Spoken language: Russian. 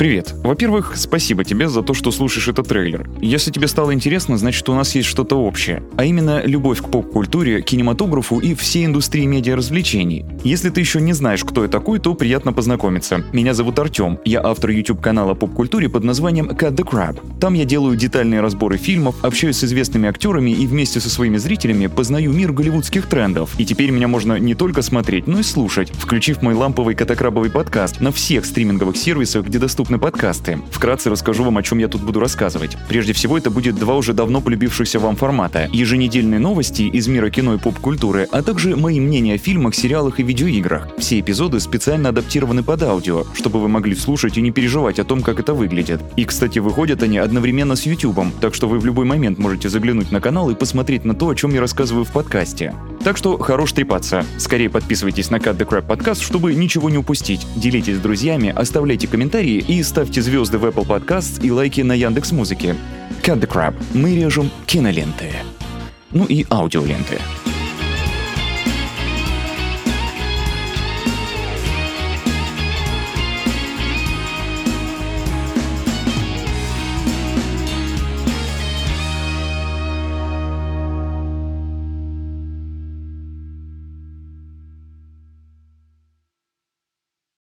Привет. Во-первых, спасибо тебе за то, что слушаешь этот трейлер. Если тебе стало интересно, значит у нас есть что-то общее. А именно любовь к поп-культуре, кинематографу и всей индустрии медиа-развлечений. Если ты еще не знаешь, кто я такой, то приятно познакомиться. Меня зовут Артем. Я автор YouTube-канала поп-культуре под названием Cut the Crab. Там я делаю детальные разборы фильмов, общаюсь с известными актерами и вместе со своими зрителями познаю мир голливудских трендов. И теперь меня можно не только смотреть, но и слушать, включив мой ламповый катакрабовый подкаст на всех стриминговых сервисах, где доступны доступны подкасты. Вкратце расскажу вам, о чем я тут буду рассказывать. Прежде всего, это будет два уже давно полюбившихся вам формата. Еженедельные новости из мира кино и поп-культуры, а также мои мнения о фильмах, сериалах и видеоиграх. Все эпизоды специально адаптированы под аудио, чтобы вы могли слушать и не переживать о том, как это выглядит. И, кстати, выходят они одновременно с YouTube, так что вы в любой момент можете заглянуть на канал и посмотреть на то, о чем я рассказываю в подкасте. Так что хорош трепаться. Скорее подписывайтесь на Cut the Crap подкаст, чтобы ничего не упустить. Делитесь с друзьями, оставляйте комментарии и ставьте звезды в Apple Podcasts и лайки на Яндекс Музыке. Cut the Crap. Мы режем киноленты. Ну и аудиоленты.